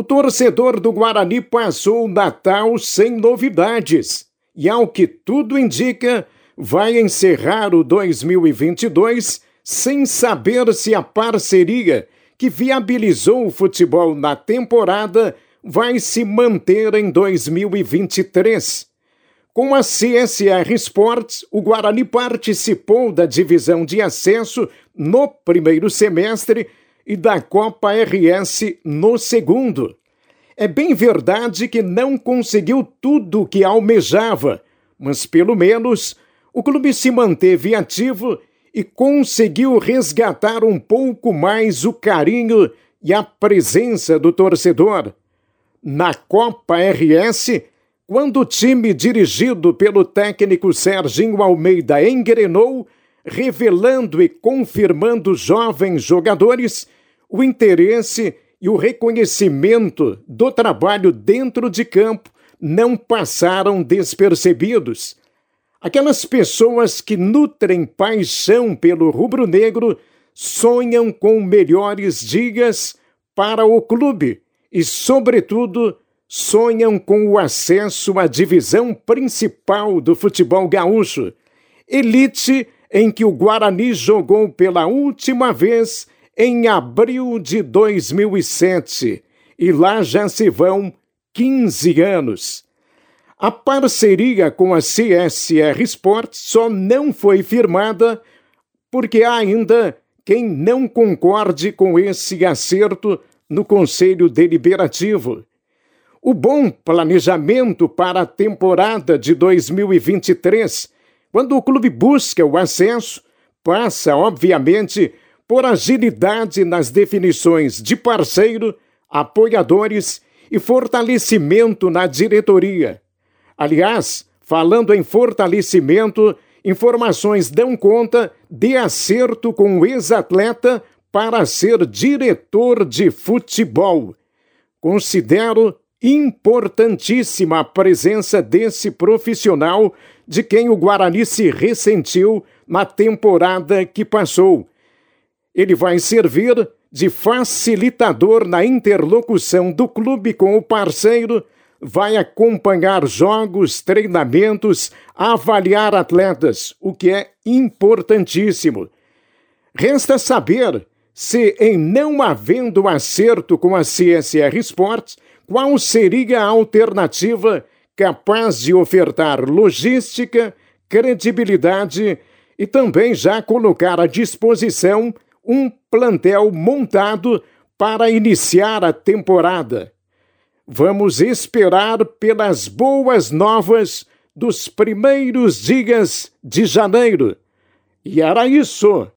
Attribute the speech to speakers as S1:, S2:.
S1: O torcedor do Guarani passou o Natal sem novidades e, ao que tudo indica, vai encerrar o 2022 sem saber se a parceria que viabilizou o futebol na temporada vai se manter em 2023. Com a CSR Sports, o Guarani participou da divisão de acesso no primeiro semestre e da Copa RS no segundo. É bem verdade que não conseguiu tudo o que almejava, mas pelo menos o clube se manteve ativo e conseguiu resgatar um pouco mais o carinho e a presença do torcedor. Na Copa RS, quando o time dirigido pelo técnico Serginho Almeida engrenou, revelando e confirmando jovens jogadores, o interesse e o reconhecimento do trabalho dentro de campo não passaram despercebidos. Aquelas pessoas que nutrem paixão pelo rubro-negro sonham com melhores dias para o clube e, sobretudo, sonham com o acesso à divisão principal do futebol gaúcho, elite em que o Guarani jogou pela última vez em abril de 2007 e lá já se vão 15 anos. A parceria com a CSR Sport só não foi firmada porque há ainda quem não concorde com esse acerto no Conselho Deliberativo. O bom planejamento para a temporada de 2023, quando o clube busca o acesso, passa, obviamente, por agilidade nas definições de parceiro, apoiadores e fortalecimento na diretoria. Aliás, falando em fortalecimento, informações dão conta de acerto com o ex-atleta para ser diretor de futebol. Considero importantíssima a presença desse profissional de quem o Guarani se ressentiu na temporada que passou. Ele vai servir de facilitador na interlocução do clube com o parceiro, vai acompanhar jogos, treinamentos, avaliar atletas, o que é importantíssimo. Resta saber se, em não havendo acerto com a CSR Sports, qual seria a alternativa capaz de ofertar logística, credibilidade e também já colocar à disposição um plantel montado para iniciar a temporada. Vamos esperar pelas boas novas dos primeiros dias de janeiro. E era isso